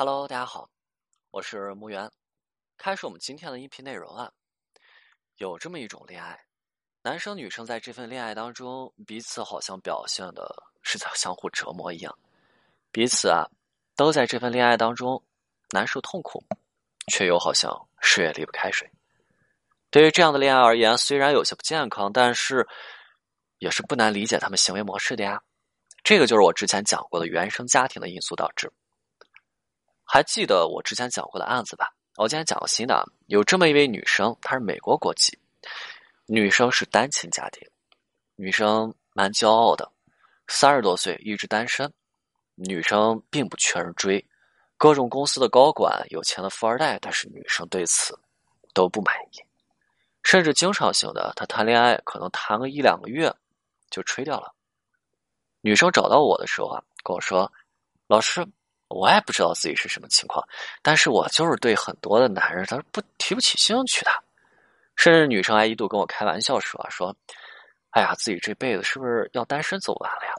Hello，大家好，我是木源。开始我们今天的音频内容啊，有这么一种恋爱，男生女生在这份恋爱当中，彼此好像表现的是在相互折磨一样，彼此啊都在这份恋爱当中难受痛苦，却又好像谁也离不开谁。对于这样的恋爱而言，虽然有些不健康，但是也是不难理解他们行为模式的呀。这个就是我之前讲过的原生家庭的因素导致。还记得我之前讲过的案子吧？我今天讲个新的，有这么一位女生，她是美国国籍，女生是单亲家庭，女生蛮骄傲的，三十多岁一直单身，女生并不缺人追，各种公司的高管、有钱的富二代，但是女生对此都不满意，甚至经常性的，她谈恋爱可能谈个一两个月就吹掉了。女生找到我的时候啊，跟我说：“老师。”我也不知道自己是什么情况，但是我就是对很多的男人，他是不提不起兴趣的，甚至女生还一度跟我开玩笑说：“说，哎呀，自己这辈子是不是要单身走完了呀？”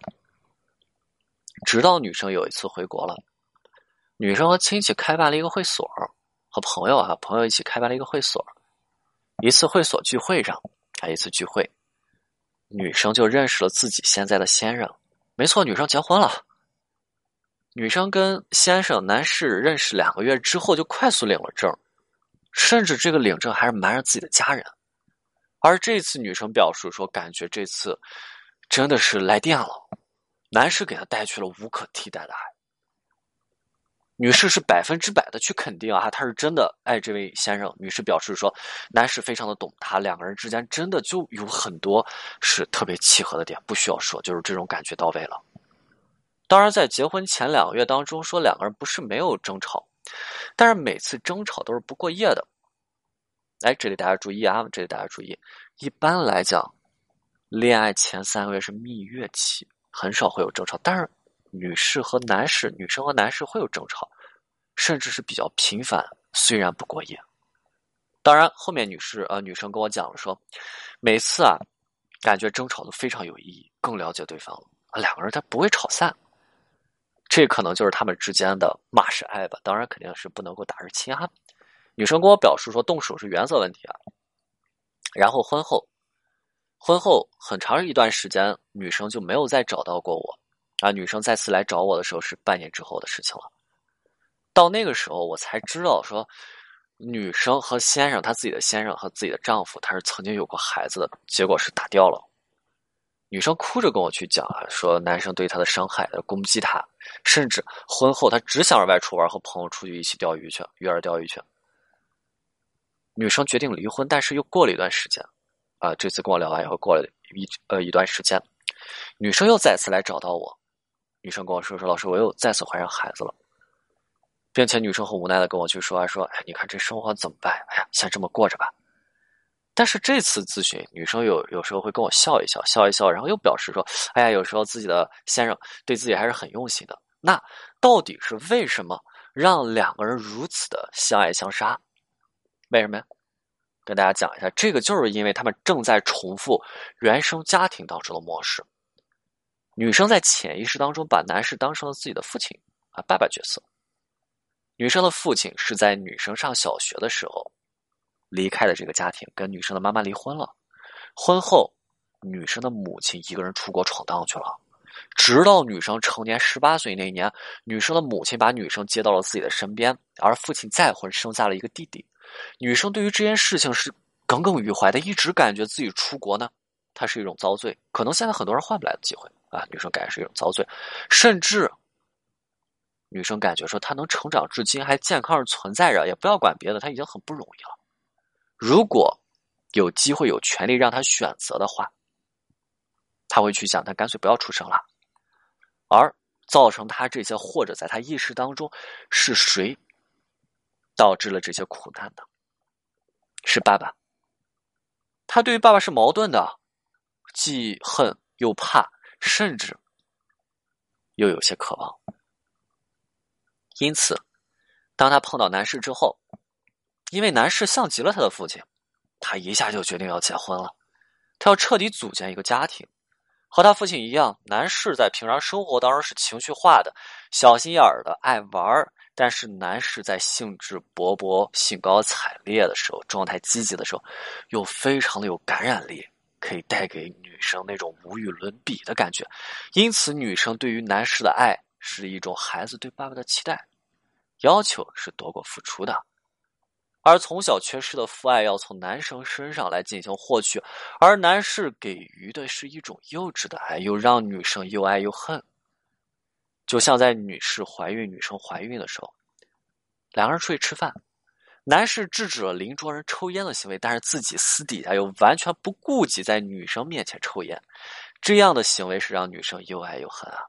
直到女生有一次回国了，女生和亲戚开办了一个会所，和朋友啊朋友一起开办了一个会所，一次会所聚会上，啊一次聚会，女生就认识了自己现在的先生，没错，女生结婚了。女生跟先生男士认识两个月之后就快速领了证，甚至这个领证还是瞒着自己的家人。而这次女生表示说，感觉这次真的是来电了，男士给她带去了无可替代的爱。女士是百分之百的去肯定啊，她是真的爱这位先生。女士表示说，男士非常的懂她，两个人之间真的就有很多是特别契合的点，不需要说，就是这种感觉到位了。当然，在结婚前两个月当中，说两个人不是没有争吵，但是每次争吵都是不过夜的。哎，这里大家注意啊，这里大家注意，一般来讲，恋爱前三个月是蜜月期，很少会有争吵。但是，女士和男士，女生和男士会有争吵，甚至是比较频繁，虽然不过夜。当然，后面女士呃，女生跟我讲了说，每次啊，感觉争吵都非常有意义，更了解对方了，两个人他不会吵散。这可能就是他们之间的骂是爱吧，当然肯定是不能够打是亲哈。女生跟我表示说，动手是原则问题啊。然后婚后，婚后很长一段时间，女生就没有再找到过我啊。女生再次来找我的时候是半年之后的事情了。到那个时候，我才知道说，女生和先生，她自己的先生和自己的丈夫，她是曾经有过孩子的，结果是打掉了。女生哭着跟我去讲啊，说男生对她的伤害，攻击她，甚至婚后她只想着外出玩，和朋友出去一起钓鱼去，约着钓鱼去。女生决定离婚，但是又过了一段时间，啊，这次跟我聊完以后，过了一呃一段时间，女生又再次来找到我，女生跟我说说，老师，我又再次怀上孩子了，并且女生很无奈的跟我去说啊，说，哎，你看这生活怎么办？哎呀，先这么过着吧。但是这次咨询，女生有有时候会跟我笑一笑，笑一笑，然后又表示说：“哎呀，有时候自己的先生对自己还是很用心的。”那到底是为什么让两个人如此的相爱相杀？为什么呀？跟大家讲一下，这个就是因为他们正在重复原生家庭当中的模式。女生在潜意识当中把男士当成了自己的父亲啊，爸爸角色。女生的父亲是在女生上小学的时候。离开了这个家庭，跟女生的妈妈离婚了。婚后，女生的母亲一个人出国闯荡去了。直到女生成年十八岁那一年，女生的母亲把女生接到了自己的身边，而父亲再婚，生下了一个弟弟。女生对于这件事情是耿耿于怀的，一直感觉自己出国呢，它是一种遭罪。可能现在很多人换不来的机会啊，女生感觉是一种遭罪，甚至女生感觉说她能成长至今还健康的存在着，也不要管别的，她已经很不容易了。如果有机会、有权利让他选择的话，他会去想，他干脆不要出生了。而造成他这些，或者在他意识当中，是谁导致了这些苦难的？是爸爸。他对于爸爸是矛盾的，既恨又怕，甚至又有些渴望。因此，当他碰到男士之后。因为男士像极了他的父亲，他一下就决定要结婚了。他要彻底组建一个家庭，和他父亲一样。男士在平常生活当中是情绪化的、小心眼儿的、爱玩儿，但是男士在兴致勃勃、兴高采烈的时候，状态积极的时候，又非常的有感染力，可以带给女生那种无与伦比的感觉。因此，女生对于男士的爱是一种孩子对爸爸的期待，要求是多过付出的。而从小缺失的父爱要从男生身上来进行获取，而男士给予的是一种幼稚的爱，又让女生又爱又恨。就像在女士怀孕、女生怀孕的时候，两个人出去吃饭，男士制止了邻桌人抽烟的行为，但是自己私底下又完全不顾及在女生面前抽烟，这样的行为是让女生又爱又恨啊。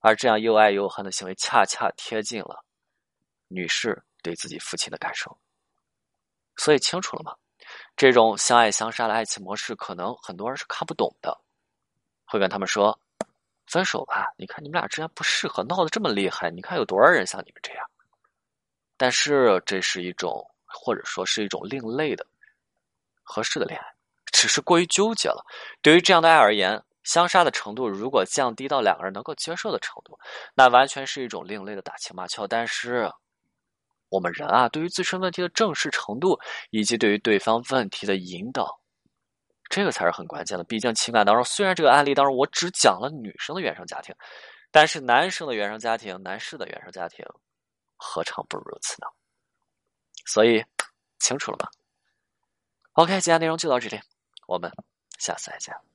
而这样又爱又恨的行为，恰恰贴近了女士。对自己父亲的感受，所以清楚了吗？这种相爱相杀的爱情模式，可能很多人是看不懂的，会跟他们说：“分手吧！你看你们俩之间不适合，闹得这么厉害，你看有多少人像你们这样。”但是这是一种，或者说是一种另类的、合适的恋爱，只是过于纠结了。对于这样的爱而言，相杀的程度如果降低到两个人能够接受的程度，那完全是一种另类的打情骂俏。但是。我们人啊，对于自身问题的正视程度，以及对于对方问题的引导，这个才是很关键的。毕竟情感当中，虽然这个案例当中我只讲了女生的原生家庭，但是男生的原生家庭、男士的原生家庭，何尝不如此呢？所以，清楚了吗？OK，今天内容就到这里，我们下次再见。